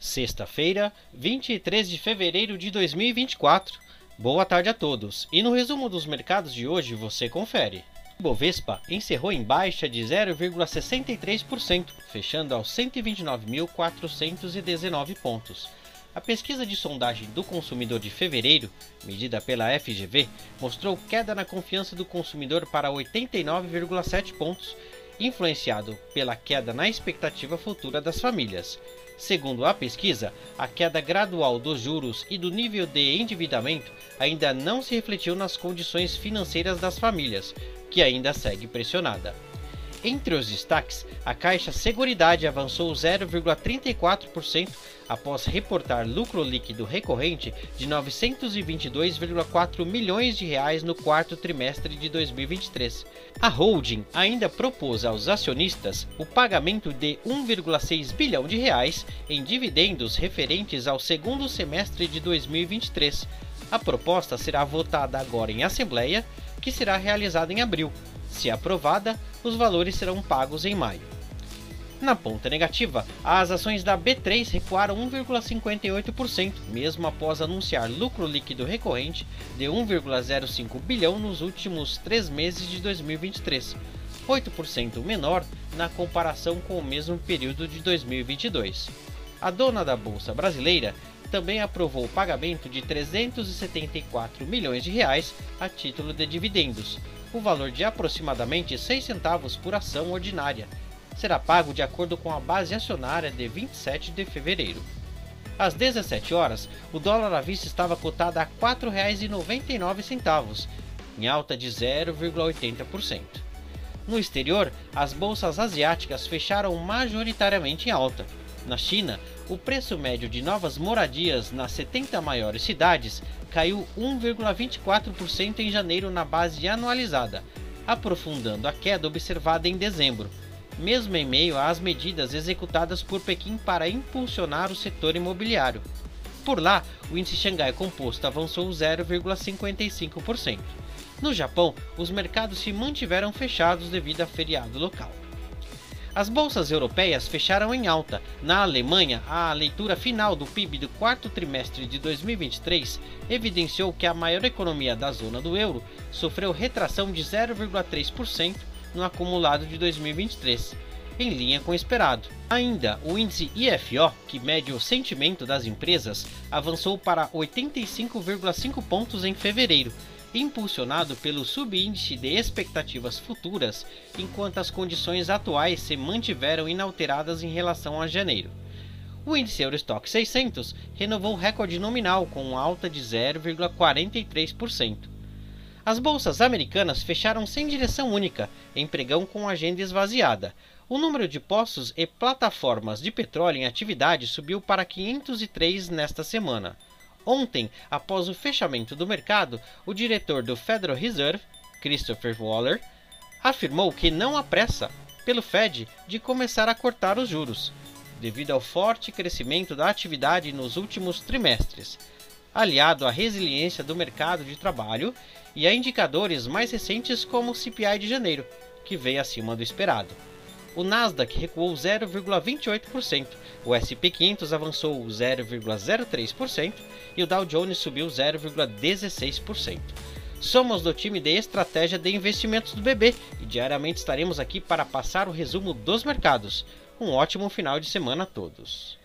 Sexta-feira, 23 de fevereiro de 2024. Boa tarde a todos. E no resumo dos mercados de hoje você confere. Bovespa encerrou em baixa de 0,63%, fechando aos 129.419 pontos. A pesquisa de sondagem do consumidor de fevereiro, medida pela FGV, mostrou queda na confiança do consumidor para 89,7 pontos, influenciado pela queda na expectativa futura das famílias. Segundo a pesquisa, a queda gradual dos juros e do nível de endividamento ainda não se refletiu nas condições financeiras das famílias, que ainda segue pressionada. Entre os destaques, a Caixa Seguridade avançou 0,34% após reportar lucro líquido recorrente de 922,4 milhões de reais no quarto trimestre de 2023. A holding ainda propôs aos acionistas o pagamento de 1,6 bilhão de reais em dividendos referentes ao segundo semestre de 2023. A proposta será votada agora em assembleia, que será realizada em abril se aprovada, os valores serão pagos em maio. Na ponta negativa, as ações da B3 recuaram 1,58%, mesmo após anunciar lucro líquido recorrente de 1,05 bilhão nos últimos três meses de 2023, 8% menor na comparação com o mesmo período de 2022. A dona da Bolsa Brasileira também aprovou o pagamento de 374 milhões de reais a título de dividendos, o valor de aproximadamente 6 centavos por ação ordinária. Será pago de acordo com a base acionária de 27 de fevereiro. Às 17 horas, o dólar à vista estava cotado a R$ 4,99, em alta de 0,80%. No exterior, as bolsas asiáticas fecharam majoritariamente em alta. Na China, o preço médio de novas moradias nas 70 maiores cidades caiu 1,24% em janeiro na base anualizada, aprofundando a queda observada em dezembro, mesmo em meio às medidas executadas por Pequim para impulsionar o setor imobiliário. Por lá, o índice Xangai Composto avançou 0,55%. No Japão, os mercados se mantiveram fechados devido a feriado local. As bolsas europeias fecharam em alta. Na Alemanha, a leitura final do PIB do quarto trimestre de 2023 evidenciou que a maior economia da zona do euro sofreu retração de 0,3% no acumulado de 2023, em linha com o esperado. Ainda, o índice IFO, que mede o sentimento das empresas, avançou para 85,5 pontos em fevereiro, impulsionado pelo subíndice de expectativas futuras, enquanto as condições atuais se mantiveram inalteradas em relação a janeiro. O índice Eurostock 600 renovou o recorde nominal com alta de 0,43%. As bolsas americanas fecharam sem direção única, em pregão com agenda esvaziada. O número de postos e plataformas de petróleo em atividade subiu para 503 nesta semana. Ontem, após o fechamento do mercado, o diretor do Federal Reserve, Christopher Waller, afirmou que não há pressa pelo Fed de começar a cortar os juros, devido ao forte crescimento da atividade nos últimos trimestres, aliado à resiliência do mercado de trabalho e a indicadores mais recentes como o CPI de janeiro, que veio acima do esperado o Nasdaq recuou 0,28%, o SP 500 avançou 0,03% e o Dow Jones subiu 0,16%. Somos do time de estratégia de investimentos do BB e diariamente estaremos aqui para passar o resumo dos mercados. Um ótimo final de semana a todos.